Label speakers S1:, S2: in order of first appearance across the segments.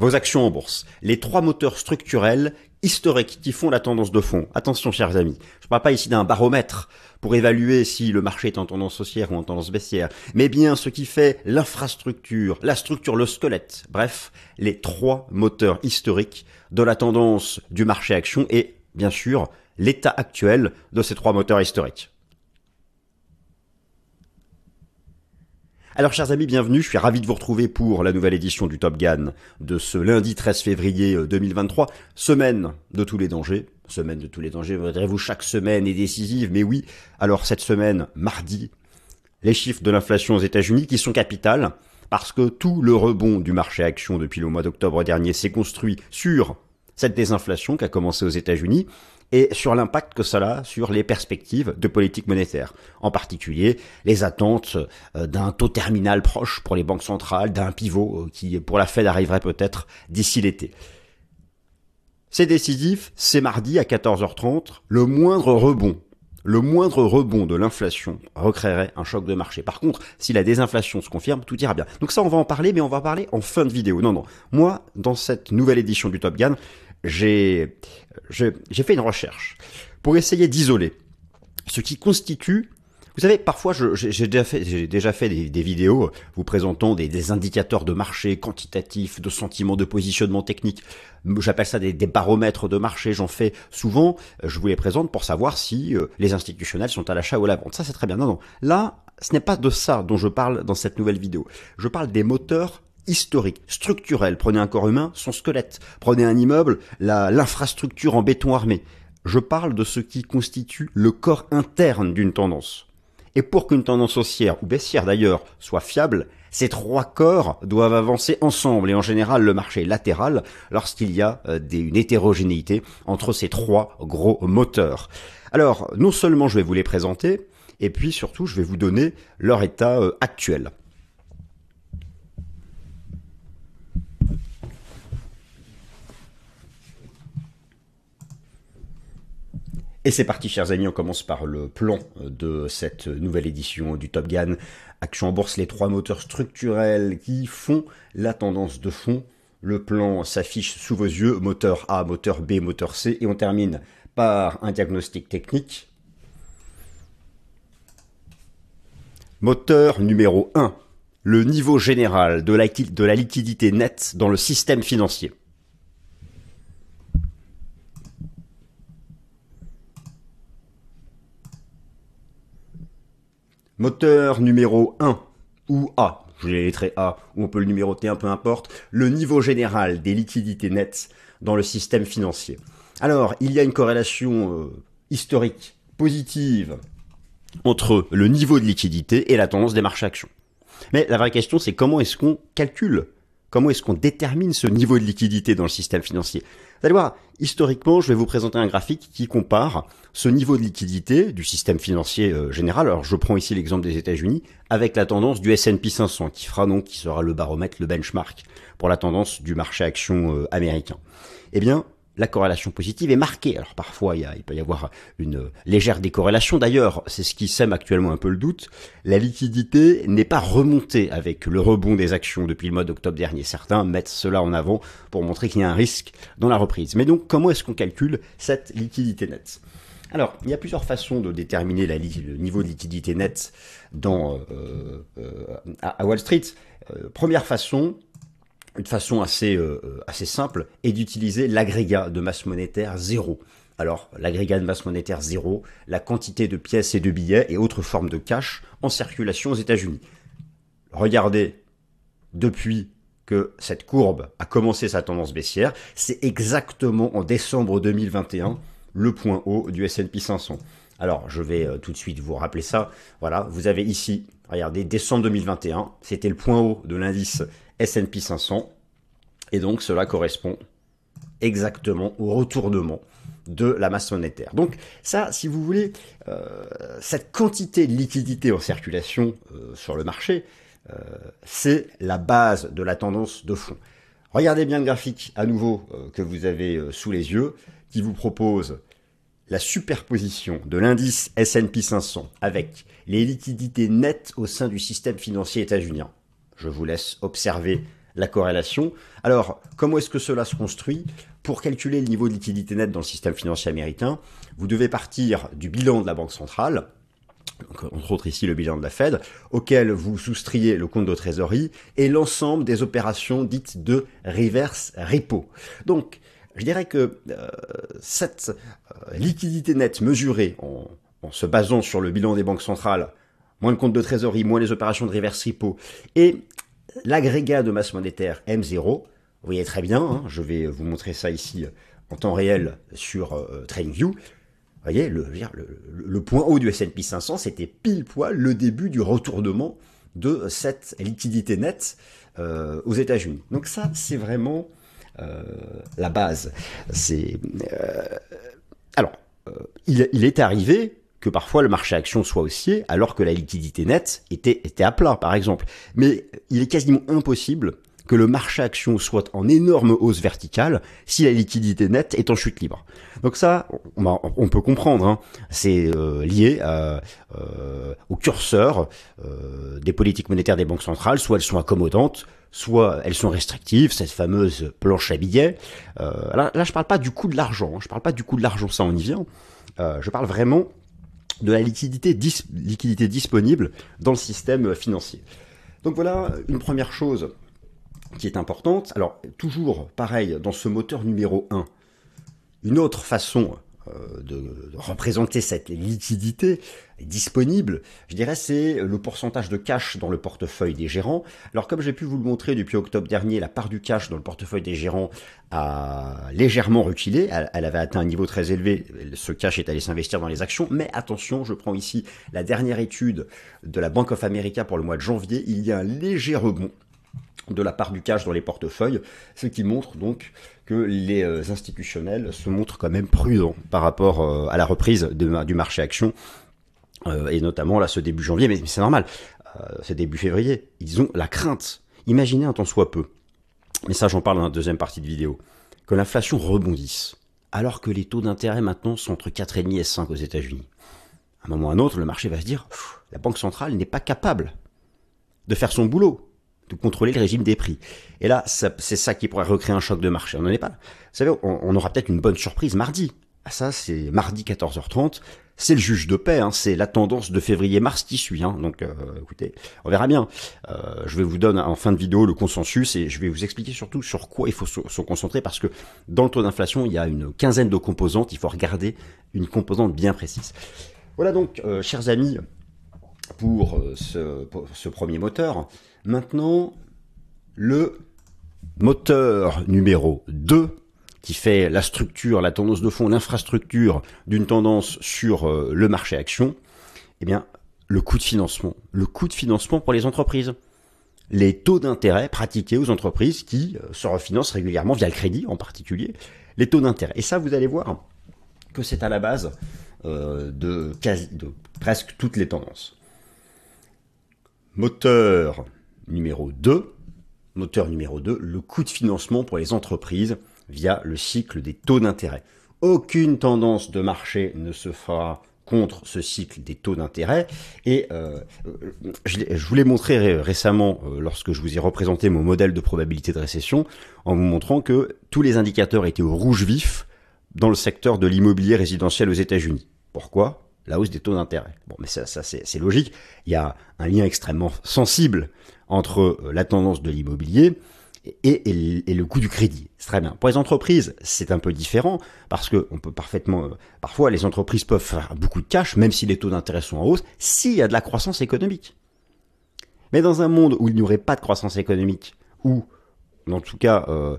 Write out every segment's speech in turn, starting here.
S1: vos actions en bourse, les trois moteurs structurels historiques qui font la tendance de fond. Attention, chers amis, je ne parle pas ici d'un baromètre pour évaluer si le marché est en tendance haussière ou en tendance baissière, mais bien ce qui fait l'infrastructure, la structure, le squelette, bref, les trois moteurs historiques de la tendance du marché action et, bien sûr, l'état actuel de ces trois moteurs historiques. Alors chers amis, bienvenue, je suis ravi de vous retrouver pour la nouvelle édition du Top Gun de ce lundi 13 février 2023, euh, semaine de tous les dangers. Semaine de tous les dangers, vous chaque semaine est décisive, mais oui, alors cette semaine, mardi, les chiffres de l'inflation aux États-Unis qui sont capitales, parce que tout le rebond du marché action depuis le mois d'octobre dernier s'est construit sur cette désinflation qui a commencé aux États-Unis et sur l'impact que cela a sur les perspectives de politique monétaire. En particulier, les attentes euh, d'un taux terminal proche pour les banques centrales, d'un pivot euh, qui, pour la Fed, arriverait peut-être d'ici l'été. C'est décisif, c'est mardi à 14h30, le moindre rebond le moindre rebond de l'inflation recréerait un choc de marché. Par contre, si la désinflation se confirme, tout ira bien. Donc ça, on va en parler, mais on va en parler en fin de vidéo. Non, non. Moi, dans cette nouvelle édition du Top Gun, j'ai fait une recherche pour essayer d'isoler ce qui constitue vous savez, parfois, j'ai déjà fait, déjà fait des, vidéos vous présentant des, indicateurs de marché quantitatifs, de sentiments de positionnement technique. J'appelle ça des, baromètres de marché. J'en fais souvent. Je vous les présente pour savoir si euh, les institutionnels sont à l'achat ou à la vente. Ça, c'est très bien. Non, non. Là, ce n'est pas de ça dont je parle dans cette nouvelle vidéo. Je parle des moteurs historique, structurel. Prenez un corps humain, son squelette. Prenez un immeuble, l'infrastructure en béton armé. Je parle de ce qui constitue le corps interne d'une tendance. Et pour qu'une tendance haussière, ou baissière d'ailleurs, soit fiable, ces trois corps doivent avancer ensemble et en général le marché latéral lorsqu'il y a euh, une hétérogénéité entre ces trois gros moteurs. Alors, non seulement je vais vous les présenter, et puis surtout je vais vous donner leur état euh, actuel. Et c'est parti, chers amis, on commence par le plan de cette nouvelle édition du Top Gun. Action en bourse, les trois moteurs structurels qui font la tendance de fond. Le plan s'affiche sous vos yeux, moteur A, moteur B, moteur C, et on termine par un diagnostic technique. Moteur numéro 1, le niveau général de la liquidité nette dans le système financier. Moteur numéro 1 ou A, je l'ai lettré A, ou on peut le numéroter un peu importe, le niveau général des liquidités nettes dans le système financier. Alors, il y a une corrélation euh, historique positive entre le niveau de liquidité et la tendance des marchés actions. Mais la vraie question, c'est comment est-ce qu'on calcule Comment est-ce qu'on détermine ce niveau de liquidité dans le système financier? Vous allez voir, historiquement, je vais vous présenter un graphique qui compare ce niveau de liquidité du système financier euh, général. Alors, je prends ici l'exemple des États-Unis avec la tendance du S&P 500 qui fera donc, sera le baromètre, le benchmark pour la tendance du marché action euh, américain. Eh bien, la corrélation positive est marquée. Alors parfois, il, peut y avoir une légère décorrélation. D'ailleurs, c'est ce qui sème actuellement un peu le doute. La liquidité n'est pas remontée avec le rebond des actions depuis le mois d'octobre dernier. Certains mettent cela en avant pour montrer qu'il y a un risque dans la reprise. Mais donc, comment est-ce qu'on calcule cette liquidité nette? Alors, il y a plusieurs façons de déterminer le niveau de liquidité nette dans, euh, euh, à, Wall Street. Euh, première façon, une façon assez, euh, euh, assez simple est d'utiliser l'agrégat de masse monétaire zéro. Alors, l'agrégat de masse monétaire zéro, la quantité de pièces et de billets et autres formes de cash en circulation aux États-Unis. Regardez, depuis que cette courbe a commencé sa tendance baissière, c'est exactement en décembre 2021 le point haut du S&P 500. Alors, je vais euh, tout de suite vous rappeler ça. Voilà, vous avez ici, regardez, décembre 2021, c'était le point haut de l'indice S&P 500. Et donc cela correspond exactement au retournement de la masse monétaire. Donc ça, si vous voulez, euh, cette quantité de liquidité en circulation euh, sur le marché, euh, c'est la base de la tendance de fond. Regardez bien le graphique à nouveau que vous avez sous les yeux, qui vous propose la superposition de l'indice S&P 500 avec les liquidités nettes au sein du système financier états-unien. Je vous laisse observer la corrélation. Alors, comment est-ce que cela se construit? Pour calculer le niveau de liquidité nette dans le système financier américain, vous devez partir du bilan de la Banque centrale, entre autres ici le bilan de la Fed, auquel vous soustriez le compte de trésorerie et l'ensemble des opérations dites de reverse repo. Donc, je dirais que euh, cette euh, liquidité nette mesurée en, en, se basant sur le bilan des banques centrales, moins le compte de trésorerie, moins les opérations de reverse repo, et l'agrégat de masse monétaire M0, vous voyez très bien, hein, je vais vous montrer ça ici en temps réel sur euh, TradingView, vous voyez, le, point haut du S&P 500, c'était pile poil le début du retournement de cette liquidité nette euh, aux États-Unis. Donc ça, c'est vraiment euh, la base. C'est alors, il, est arrivé que parfois le marché action soit haussier alors que la liquidité nette était, était à plat, par exemple. Mais il est quasiment impossible que le marché action soit en énorme hausse verticale si la liquidité nette est en chute libre. Donc ça, on, peut comprendre, hein. c'est euh, lié à, euh, au curseur euh, des politiques monétaires des banques centrales, soit elles sont accommodantes, soit elles sont restrictives, cette fameuse planche à billets. là, là, je parle pas du coût de l'argent, hein. je parle pas du coût de l'argent, ça on y vient. je parle vraiment de la liquidité, disponible dans le système financier. Donc voilà une première chose qui est importante. Alors, toujours pareil, dans ce moteur numéro 1, une autre façon de, représenter cette liquidité disponible, je dirais, c'est le pourcentage de cash dans le portefeuille des gérants. Alors, comme j'ai pu vous le montrer depuis octobre dernier, la part du cash dans le portefeuille des gérants a légèrement reculé. Elle, avait atteint un niveau très élevé. Ce cash est allé s'investir dans les actions. Mais attention, je prends ici la dernière étude de la Bank of America pour le mois de janvier. Il y a un léger rebond de la part du cash dans les portefeuilles, ce qui montre donc les euh, institutionnels se montrent quand même prudents par rapport euh, à la reprise du marché action, euh, et notamment là ce début janvier, mais, c'est normal, ce début février, ils ont la crainte, imaginez un temps soit peu, mais ça j'en parle dans la deuxième partie de vidéo, que l'inflation rebondisse, alors que les taux d'intérêt maintenant sont entre 4,5 et 5 aux États-Unis. À un moment ou à un autre, le marché va se dire, la Banque centrale n'est pas capable de faire son boulot de contrôler le régime des prix. Et là, c'est ça qui pourrait recréer un choc de marché. On n'en est pas. Vous savez, on, aura peut-être une bonne surprise mardi. Ah ça, c'est mardi 14h30. C'est le juge de paix, hein, c'est la tendance de février-mars qui suit. Hein, donc, euh, écoutez, on verra bien. Euh, je vais vous donner en fin de vidéo le consensus et je vais vous expliquer surtout sur quoi il faut se, concentrer parce que dans le taux d'inflation, il y a une quinzaine de composantes. Il faut regarder une composante bien précise. Voilà donc, euh, chers amis, pour ce, pour ce premier moteur. Maintenant, le moteur numéro 2 qui fait la structure, la tendance de fond, l'infrastructure d'une tendance sur euh, le marché action, eh bien, le coût de financement. Le coût de financement pour les entreprises. Les taux d'intérêt pratiqués aux entreprises qui euh, se refinancent régulièrement via le crédit en particulier. Les taux d'intérêt. Et ça, vous allez voir que c'est à la base euh, de, de presque toutes les tendances. Moteur numéro 2, moteur numéro 2, le coût de financement pour les entreprises via le cycle des taux d'intérêt. Aucune tendance de marché ne se fera contre ce cycle des taux d'intérêt. Et euh, je, vous l'ai montré récemment euh, lorsque je vous ai représenté mon modèle de probabilité de récession, en vous montrant que tous les indicateurs étaient au rouge vif dans le secteur de l'immobilier résidentiel aux États-Unis. Pourquoi? La hausse des taux d'intérêt. Bon, mais ça, ça c'est logique. Il y a un lien extrêmement sensible entre euh, la tendance de l'immobilier et, le coût du crédit. C'est très bien. Pour les entreprises, c'est un peu différent parce que on peut parfaitement, euh, parfois les entreprises peuvent faire beaucoup de cash, même si les taux d'intérêt sont en hausse, s'il y a de la croissance économique. Mais dans un monde où il n'y aurait pas de croissance économique, ou en tout cas euh,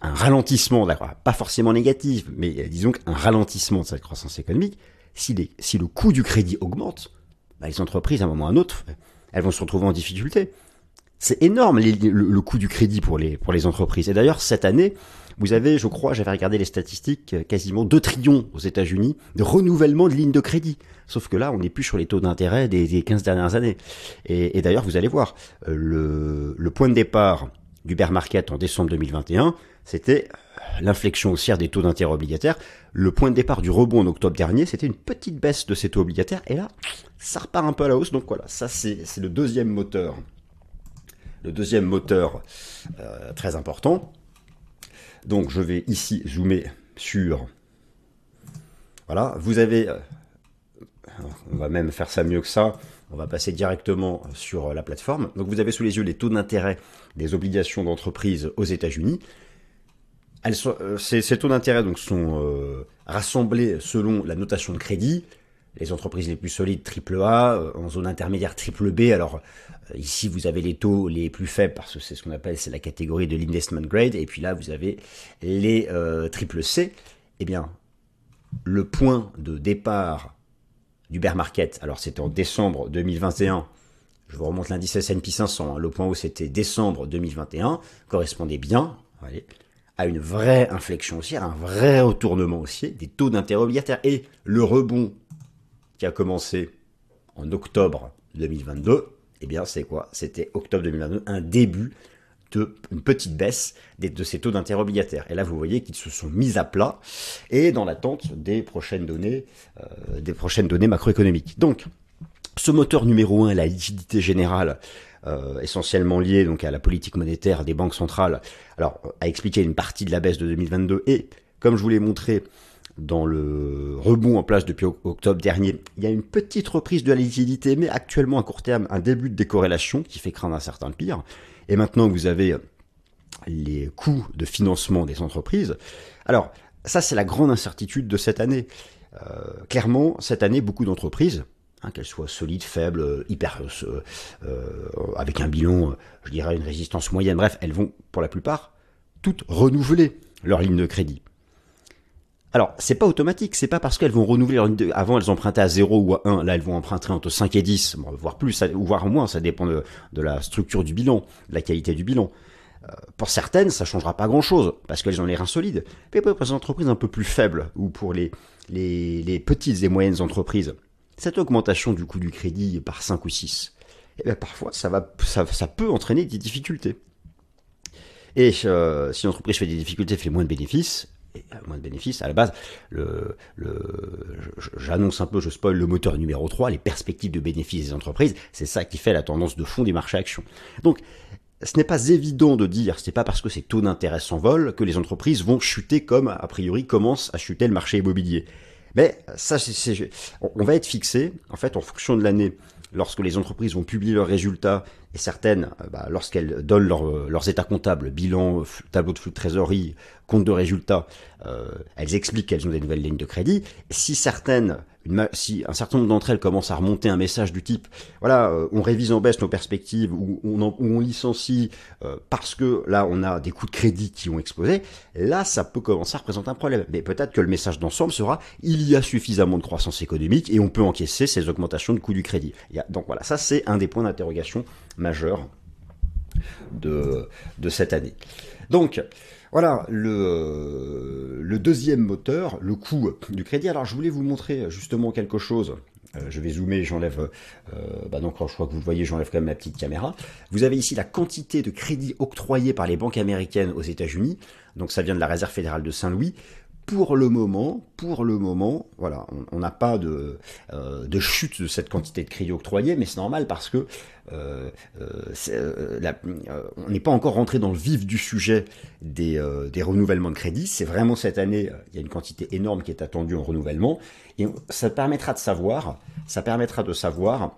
S1: un ralentissement, pas forcément négatif, mais disons qu'un ralentissement de cette croissance économique, si, si le coût du crédit augmente, bah, les entreprises, à un moment ou à un autre, elles vont se retrouver en difficulté. C'est énorme le, coût du crédit pour les, pour les entreprises. Et d'ailleurs, cette année, vous avez, je crois, j'avais regardé les statistiques, euh, quasiment 2 trillions aux États-Unis de renouvellement de lignes de crédit. Sauf que là, on n'est plus sur les taux d'intérêt des, des 15 dernières années. Et, d'ailleurs, vous allez voir, euh, le, le point de départ du bear market en décembre 2021, c'était l'inflexion haussière des taux d'intérêt obligataires. Le point de départ du rebond en octobre dernier, c'était une petite baisse de ces taux obligataires. Et là, ça repart un peu à la hausse. Donc voilà, ça c'est le deuxième moteur le deuxième moteur euh, très important. Donc je vais ici zoomer sur... Voilà, vous avez... Euh, on va même faire ça mieux que ça. On va passer directement sur la plateforme. Donc vous avez sous les yeux les taux d'intérêt des obligations d'entreprise aux États-Unis. Euh, ces, taux d'intérêt donc sont rassemblés selon la notation de crédit les entreprises les plus solides triple A, euh, en zone intermédiaire triple B. Alors euh, ici vous avez les taux les plus faibles parce que c'est ce qu'on appelle c'est la catégorie de l'investment grade et puis là vous avez les euh, triple C. Eh bien le point de départ du bear market, alors c'était en décembre 2021. Je vous remonte l'indice S&P 500. Hein, le point où c'était décembre 2021 correspondait bien. à une vraie inflexion haussière, un vrai retournement haussier des taux d'intérêt obligataire. Et le rebond qui a commencé en octobre 2022, eh bien c'est quoi? C'était octobre 2022, un début de une petite baisse de ces taux d'intérêt obligataires. Et là, vous voyez qu'ils se sont mis à plat et dans l'attente des prochaines données, euh, des prochaines données macroéconomiques. Donc, ce moteur numéro un, la liquidité générale, euh, essentiellement liée donc à la politique monétaire des banques centrales, alors a expliqué une partie de la baisse de 2022 et, comme je vous l'ai montré, dans le rebond en place depuis octobre dernier, il y a une petite reprise de la liquidité, mais actuellement à court terme, un début de décorrélation qui fait craindre un certain pire. Et maintenant, vous avez les coûts de financement des entreprises. Alors, ça, c'est la grande incertitude de cette année. Euh, clairement, cette année, beaucoup d'entreprises, hein, qu'elles soient solides, faibles, hyper, euh, euh, avec un bilan, je dirais une résistance moyenne, bref, elles vont, pour la plupart, toutes renouveler leur ligne de crédit. Alors, c'est pas automatique, c'est pas parce qu'elles vont renouveler leur avant elles empruntaient à 0 ou à 1, là elles vont emprunter entre 5 et 10, voire plus, voire moins, ça dépend de, la structure du bilan, de la qualité du bilan. Euh, pour certaines, ça changera pas grand chose, parce qu'elles ont les reins solides. Mais pour les entreprises un peu plus faibles, ou pour les, les, petites et moyennes entreprises, cette augmentation du coût du crédit par 5 ou 6, eh bien parfois ça, va, ça, peut entraîner des difficultés. Et euh, si l'entreprise fait des difficultés, fait moins de bénéfices, moins de bénéfices. À la base, le, j'annonce un peu, je spoil le moteur numéro 3, les perspectives de bénéfices des entreprises. C'est ça qui fait la tendance de fond des marchés actions. Donc, ce n'est pas évident de dire, c'est pas parce que ces taux d'intérêt s'envolent que les entreprises vont chuter comme, a priori, commence à chuter le marché immobilier. Mais ça, c'est, on va être fixé, en fait, en fonction de l'année, lorsque les entreprises vont publier leurs résultats et certaines, euh, bah, lorsqu'elles donnent euh, leurs états comptables, bilan, tableau de flux de trésorerie, compte de résultats, euh, elles expliquent qu'elles ont des nouvelles lignes de crédit. Si certaines, si un certain nombre d'entre elles commencent à remonter un message du type, voilà, on révise en baisse nos perspectives ou on, on, licencie parce que là on a des coûts de crédit qui ont explosé, là ça peut commencer à représenter un problème. Mais peut-être que le message d'ensemble sera, il y a suffisamment de croissance économique et on peut encaisser ces augmentations de coûts du crédit. donc voilà, ça c'est un des points d'interrogation majeur de, de cette année. Donc, voilà le, deuxième moteur, le coût du crédit. Alors je voulais vous montrer justement quelque chose. Euh, je vais zoomer, j'enlève, euh, bah donc je crois que vous le voyez, j'enlève quand même ma petite caméra. Vous avez ici la quantité de crédits octroyés par les banques américaines aux États-Unis. Donc ça vient de la Réserve fédérale de Saint-Louis pour le moment, pour le moment, voilà, on n'a pas de, euh, de chute de cette quantité de crédit octroyé, mais c'est normal parce que euh, euh, on n'est pas encore rentré dans le vif du sujet des, renouvellements de crédit. C'est vraiment cette année, il y a une quantité énorme qui est attendue en renouvellement, et ça permettra de savoir, ça permettra de savoir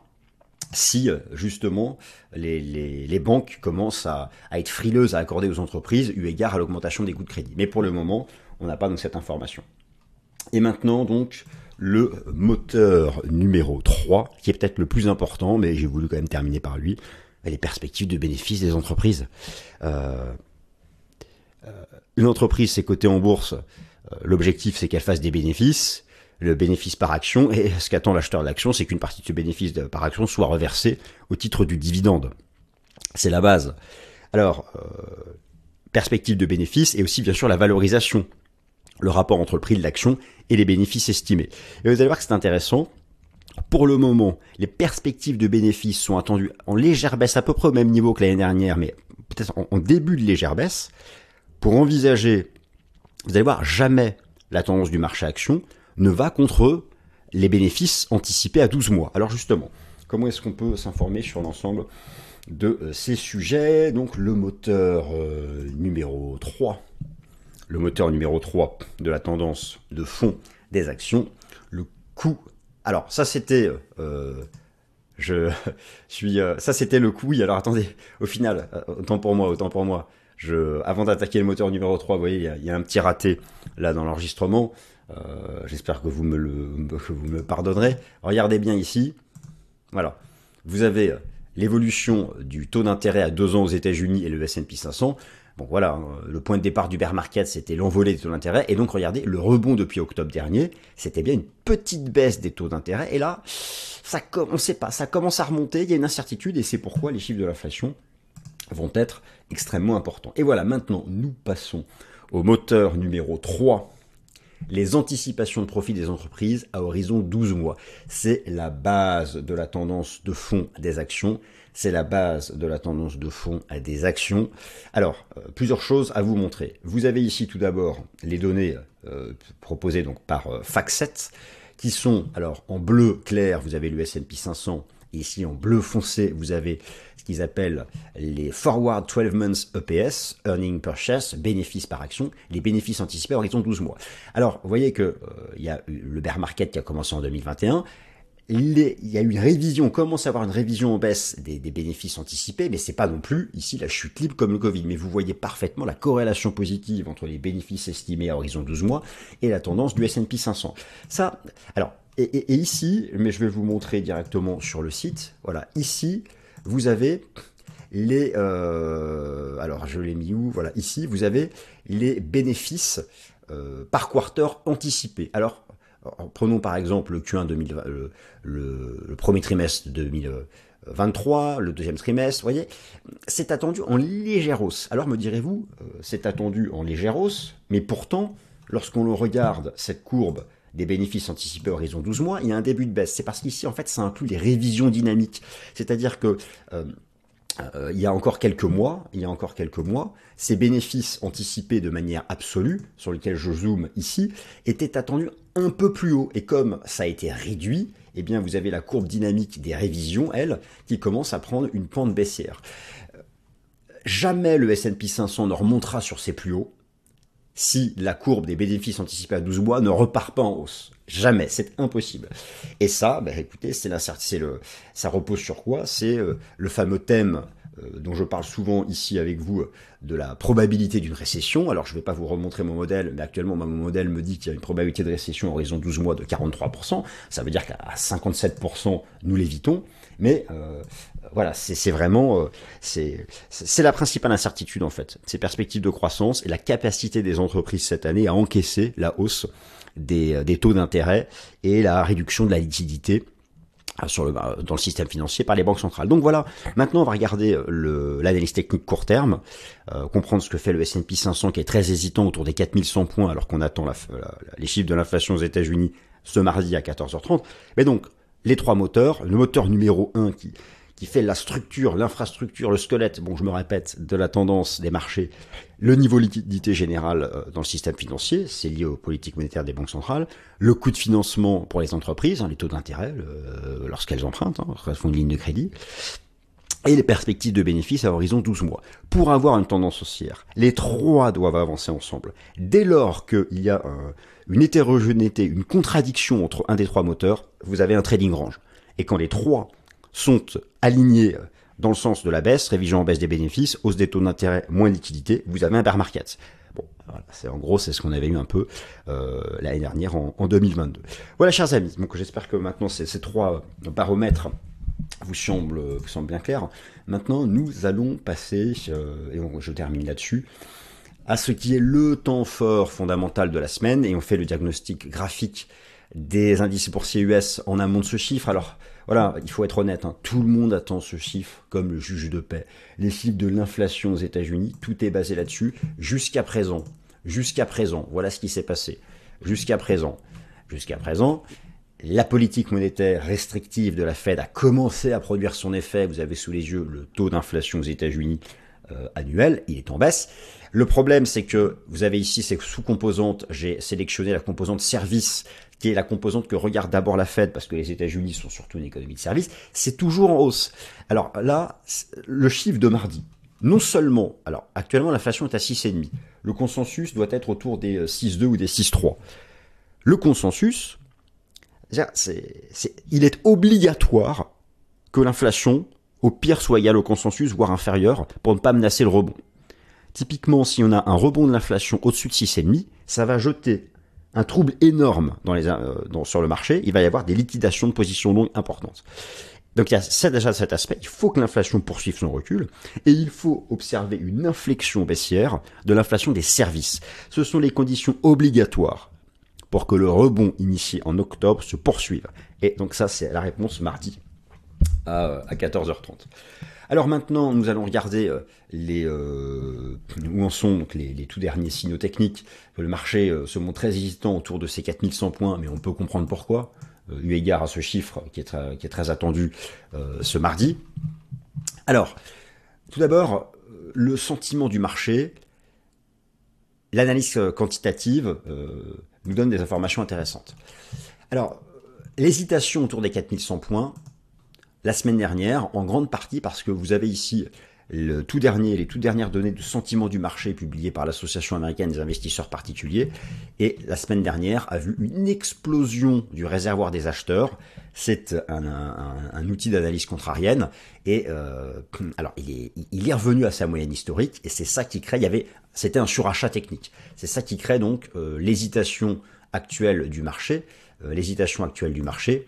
S1: si justement les, banques commencent à, être frileuses à accorder aux entreprises eu égard à l'augmentation des coûts de crédit. Mais pour le moment, on n'a pas donc cette information. Et maintenant donc le moteur numéro 3, qui est peut-être le plus important, mais j'ai voulu quand même terminer par lui, les perspectives de bénéfices des entreprises. Euh, euh, une entreprise, c'est coté en bourse, euh, l'objectif c'est qu'elle fasse des bénéfices, le bénéfice par action, et ce qu'attend l'acheteur d'action, c'est qu'une partie de ce bénéfice par action soit reversée au titre du dividende. C'est la base. Alors, perspective de bénéfices et aussi bien sûr la valorisation le rapport entre le prix de l'action et les bénéfices estimés. Et vous allez voir que c'est intéressant. Pour le moment, les perspectives de bénéfices sont attendues en légère baisse, à peu près au même niveau que l'année dernière, mais peut-être en, début de légère baisse. Pour envisager, vous allez voir, jamais la tendance du marché action ne va contre les bénéfices anticipés à 12 mois. Alors justement, comment est-ce qu'on peut s'informer sur l'ensemble de euh, ces sujets? Donc le moteur euh, numéro 3, le moteur numéro 3 de la tendance de fond des actions, le coût. Alors ça c'était... Euh, je suis... ça c'était le coût. Alors attendez, au final, autant pour moi, autant pour moi. Je, avant d'attaquer le moteur numéro 3, vous voyez, il y, a, un petit raté là dans l'enregistrement. J'espère que vous me le pardonnerez. Regardez bien ici. Voilà. Vous avez l'évolution du taux d'intérêt à deux ans aux États-Unis et le S&P 500. Bon voilà, hein, le point de départ du bear market, c'était l'envolée des taux d'intérêt. Et donc regardez, le rebond depuis octobre dernier, c'était bien une petite baisse des taux d'intérêt. Et là, ça, on sait pas, ça commence à remonter, il y a une incertitude et c'est pourquoi les chiffres de l'inflation vont être extrêmement importants. Et voilà, maintenant, nous passons au moteur numéro 3 les anticipations de profit des entreprises à horizon 12 mois. C'est la base de la tendance de fond des actions. C'est la base de la tendance de fond à des actions. Alors, euh, plusieurs choses à vous montrer. Vous avez ici tout d'abord les données euh, proposées donc par euh, qui sont alors en bleu clair, vous avez le S&P 500, et ici en bleu foncé, vous avez ce qu'ils appellent les Forward 12 Months EPS, Earning Per Share, bénéfices par action, les bénéfices anticipés à horizon 12 mois. Alors, vous voyez que euh, y a le bear market qui a commencé en 2021, il, y a une révision, on commence à avoir une révision en baisse des, bénéfices anticipés, mais c'est pas non plus ici la chute libre comme le Covid. Mais vous voyez parfaitement la corrélation positive entre les bénéfices estimés à horizon 12 mois et la tendance du S&P 500. Ça, alors, et, et, ici, mais je vais vous montrer directement sur le site. Voilà, ici, vous avez les... Euh, alors, je l'ai mis où? Voilà, ici, vous avez les bénéfices euh, par quarter anticipés. Alors, prenons par exemple le Q1 2020, le, premier trimestre 2023, le deuxième trimestre, voyez, c'est attendu en légère hausse. Alors me direz-vous, euh, c'est attendu en légère hausse, mais pourtant, lorsqu'on regarde cette courbe des bénéfices anticipés horizon 12 mois, il y a un début de baisse. C'est parce qu'ici, en fait, ça inclut les révisions dynamiques. C'est-à-dire que euh, il y a encore quelques mois, il y a encore quelques mois, ces bénéfices anticipés de manière absolue, sur lesquels je zoome ici, étaient attendus un peu plus haut. Et comme ça a été réduit, eh bien, vous avez la courbe dynamique des révisions, elle, qui commence à prendre une pente baissière. Jamais le S&P 500 ne remontera sur ses plus hauts si la courbe des bénéfices anticipés à 12 mois ne repart pas en hausse. Jamais, c'est impossible. Et ça, bah, écoutez, c'est le, ça repose sur quoi? C'est euh, le fameux thème dont je parle souvent ici avec vous euh, de la probabilité d'une récession. Alors je ne vais pas vous remontrer mon modèle, mais actuellement mon modèle me dit qu'il y a une probabilité de récession à horizon 12 mois de 43%. Ça veut dire qu'à 57% nous l'évitons. Mais voilà, c'est vraiment, euh, c'est la principale incertitude en fait. Ces perspectives de croissance et la capacité des entreprises cette année à encaisser la hausse des, euh, des taux d'intérêt et la réduction de la liquidité euh, sur le, dans le système financier par les banques centrales. Donc voilà, maintenant on va regarder l'analyse technique court terme, comprendre ce que fait le S&P 500 qui est très hésitant autour des 4100 points alors qu'on attend la, les chiffres de l'inflation aux États-Unis ce mardi à 14h30. Mais donc les trois moteurs, le moteur numéro 1 qui qui fait la structure, l'infrastructure, le squelette, bon je me répète, de la tendance des marchés, le niveau liquidité général euh, dans le système financier, c'est lié aux politiques monétaires des banques centrales, le coût de financement pour les entreprises, hein, les taux d'intérêt lorsqu'elles empruntent, hein, lorsqu'elles font une ligne de crédit, et les perspectives de bénéfices à horizon 12 mois. Pour avoir une tendance haussière, les trois doivent avancer ensemble. Dès lors qu'il y a une hétérogénéité, une contradiction entre un des trois moteurs, vous avez un trading range. Et quand les trois sont alignés dans le sens de la baisse, révision en baisse des bénéfices, hausse des taux d'intérêt, moins liquidité, vous avez un bear market. Bon, voilà, c'est en gros c'est ce qu'on avait eu un peu euh, l'année dernière en, 2022. Voilà, chers amis. Donc j'espère que maintenant ces, trois baromètres vous semblent, vous semblent bien clairs. Maintenant, nous allons passer, euh, et je termine là-dessus, à ce qui est le temps fort fondamental de la semaine, et on fait le diagnostic graphique des indices boursiers US en amont de ce chiffre. Alors, voilà, il faut être honnête, hein. tout le monde attend ce chiffre comme le juge de paix. Les chiffres de l'inflation aux États-Unis, tout est basé là-dessus. Jusqu'à présent, jusqu'à présent, voilà ce qui s'est passé. Jusqu'à présent, jusqu'à présent, la politique monétaire restrictive de la Fed a commencé à produire son effet. Vous avez sous les yeux le taux d'inflation aux États-Unis annuel, il est en baisse. Le problème, c'est que vous avez ici ces sous-composantes. J'ai sélectionné la composante service, qui est la composante que regarde d'abord la Fed, parce que les États-Unis sont surtout une économie de service. C'est toujours en hausse. Alors là, le chiffre de mardi, non seulement, alors actuellement l'inflation est à 6,5, le consensus doit être autour des 6,2 ou des 6,3. Le consensus, il est obligatoire que l'inflation, au pire, soit égale au consensus, voire inférieure, pour ne pas menacer le rebond. Typiquement, si on a un rebond de l'inflation au-dessus de 6,5, ça va jeter un trouble énorme euh, sur le marché. Il va y avoir des liquidations de positions longues importantes. Donc il y a déjà cet aspect, il faut que l'inflation poursuive son recul et il faut observer une inflexion baissière de l'inflation des services. Ce sont les conditions obligatoires pour que le rebond initié en octobre se poursuive. Et donc ça c'est la réponse mardi à, 14h30. Alors maintenant, nous allons regarder euh, les, euh, où en sont les, tout derniers signaux techniques. Le marché euh, se montre très hésitant autour de ces 4100 points, mais on peut comprendre pourquoi, eu égard à ce chiffre qui est très, qui est très attendu ce mardi. Alors, tout d'abord, le sentiment du marché, l'analyse quantitative nous donne des informations intéressantes. Alors, l'hésitation autour des 4100 points, la semaine dernière, en grande partie parce que vous avez ici le tout dernier, les toutes dernières données de sentiment du marché publiées par l'Association américaine des investisseurs particuliers. Et la semaine dernière a vu une explosion du réservoir des acheteurs. C'est un, outil d'analyse contrarienne. Et euh, alors, il est, revenu à sa moyenne historique. Et c'est ça qui crée. Il y avait, c'était un surachat technique. C'est ça qui crée donc euh, l'hésitation actuelle du marché, euh, l'hésitation actuelle du marché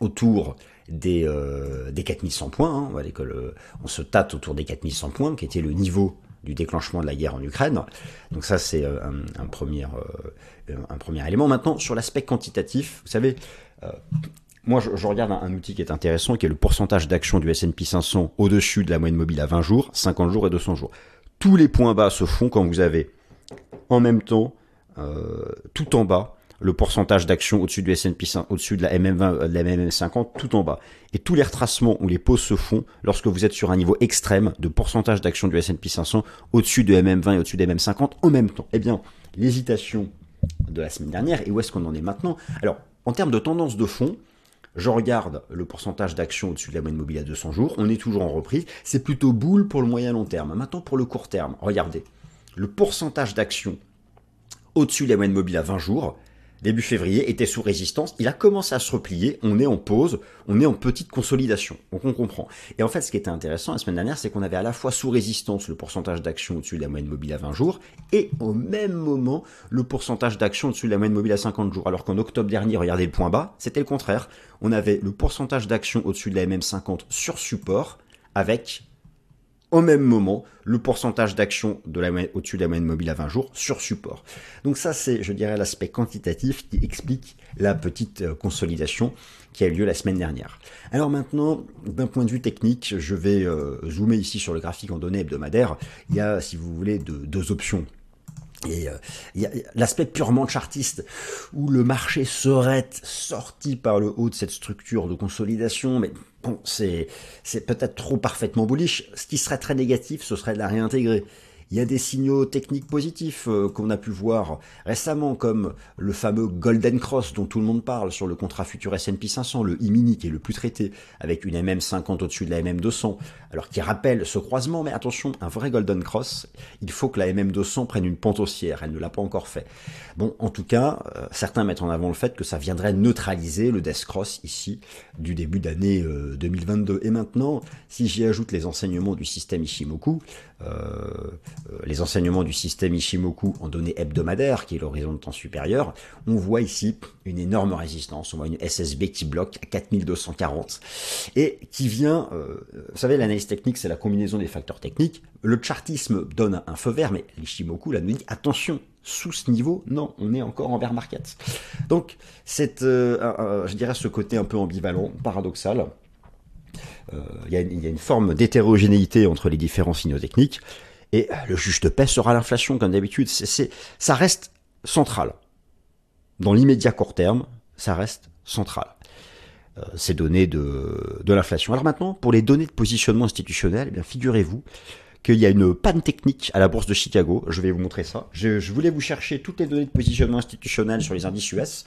S1: autour des, euh, des 4100 points. Hein. On, on se tâte autour des 4100 points, qui était le niveau du déclenchement de la guerre en Ukraine. Donc ça, c'est euh, un, premier, euh, un premier élément. Maintenant, sur l'aspect quantitatif, vous savez, moi, je, regarde un, outil qui est intéressant, qui est le pourcentage d'action du S&P 500 au-dessus de la moyenne mobile à 20 jours, 50 jours et 200 jours. Tous les points bas se font quand vous avez en même temps, tout en bas, le pourcentage d'actions au-dessus du S&P au-dessus de la MM20, de la MM50, tout en bas. Et tous les retracements où les pauses se font lorsque vous êtes sur un niveau extrême de pourcentage d'actions du S&P 500 au-dessus de MM20 et au-dessus de MM50 en même temps. Eh bien, l'hésitation de la semaine dernière et où est-ce qu'on en est maintenant? Alors, en termes de tendance de fond, je regarde le pourcentage d'actions au-dessus de la moyenne mobile à 200 jours, on est toujours en reprise, c'est plutôt boule pour le moyen long terme. Maintenant pour le court terme, regardez, le pourcentage d'actions au-dessus de la moyenne mobile à 20 jours, début février, était sous résistance. Il a commencé à se replier. On est en pause. On est en petite consolidation. Donc on comprend. Et en fait, ce qui était intéressant la semaine dernière, c'est qu'on avait à la fois sous résistance le pourcentage d'actions au-dessus de la moyenne mobile à 20 jours et au même moment le pourcentage d'actions au-dessus de la moyenne mobile à 50 jours. Alors qu'en octobre dernier, regardez le point bas, c'était le contraire. On avait le pourcentage d'actions au-dessus de la MM50 sur support avec au même moment le pourcentage d'action de la au-dessus de la moyenne mobile à 20 jours sur support. Donc ça c'est, je dirais, l'aspect quantitatif qui explique la petite euh, consolidation qui a eu lieu la semaine dernière. Alors maintenant, d'un point de vue technique, je vais euh, zoomer ici sur le graphique en données hebdomadaires. Il y a, si vous voulez, deux options et euh, l'aspect purement chartiste, où le marché serait sorti par le haut de cette structure de consolidation, mais bon, c'est peut-être trop parfaitement bullish. Ce qui serait très négatif, ce serait de la réintégrer. Il y a des signaux techniques positifs euh, qu'on a pu voir récemment, comme le fameux Golden Cross dont tout le monde parle sur le contrat futur S&P 500, le e-mini qui est le plus traité, avec une MM50 au-dessus de la MM200, alors qui rappelle ce croisement, mais attention, un vrai Golden Cross, il faut que la MM200 prenne une pente haussière, elle ne l'a pas encore fait. Bon, en tout cas, euh, certains mettent en avant le fait que ça viendrait neutraliser le Death Cross ici du début d'année 2022. Euh, Et maintenant, si j'y ajoute les enseignements du système Ishimoku, euh, les enseignements du système Ishimoku en données hebdomadaires, qui est l'horizon de temps supérieur, on voit ici une énorme résistance. On voit une SSB qui bloque à 4240 et qui vient, euh, vous savez, l'analyse technique, c'est la combinaison des facteurs techniques. Le chartisme donne un feu vert, mais l'Ishimoku là nous dit attention, sous ce niveau, non, on est encore en bear market. Donc, c'est, euh, je dirais, ce côté un peu ambivalent, paradoxal, euh, il y, a une forme d'hétérogénéité entre les différents signaux techniques. Et le juge de paix sera l'inflation, comme d'habitude. C'est, ça reste central. Dans l'immédiat court terme, ça reste central. Euh, ces données de, de l'inflation. Alors maintenant, pour les données de positionnement institutionnel, eh bien, figurez-vous qu'il y a une panne technique à la bourse de Chicago. Je vais vous montrer ça. Je, voulais vous chercher toutes les données de positionnement institutionnel sur les indices US,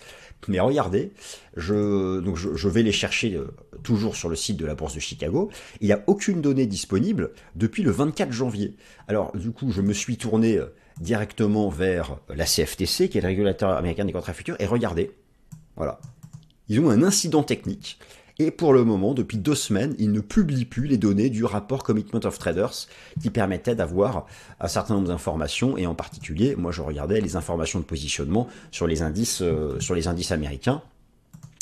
S1: mais regardez, je, donc je, vais les chercher euh, toujours sur le site de la bourse de Chicago. Il n'y a aucune donnée disponible depuis le 24 janvier. Alors du coup, je me suis tourné euh, directement vers la CFTC, qui est le régulateur américain des contrats futurs, et regardez, voilà, ils ont un incident technique. Et pour le moment, depuis deux semaines, ils ne publient plus les données du rapport Commitment of Traders qui permettait d'avoir un certain nombre d'informations et en particulier, moi je regardais les informations de positionnement sur les indices, euh, sur les indices américains.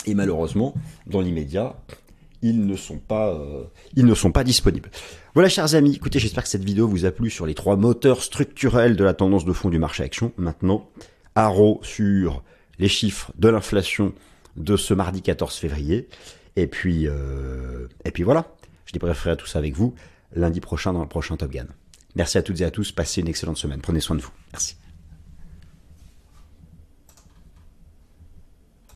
S1: Et malheureusement, dans l'immédiat, ils ne sont pas, euh, ils ne sont pas disponibles. Voilà, chers amis. Écoutez, j'espère que cette vidéo vous a plu sur les trois moteurs structurels de la tendance de fond du marché action. Maintenant, haro sur les chiffres de l'inflation de ce mardi 14 février. Et puis, euh, et puis voilà, je débrieferai tout ça avec vous lundi prochain dans le prochain Top Gun. Merci à toutes et à tous, passez une excellente semaine, prenez soin de vous. Merci.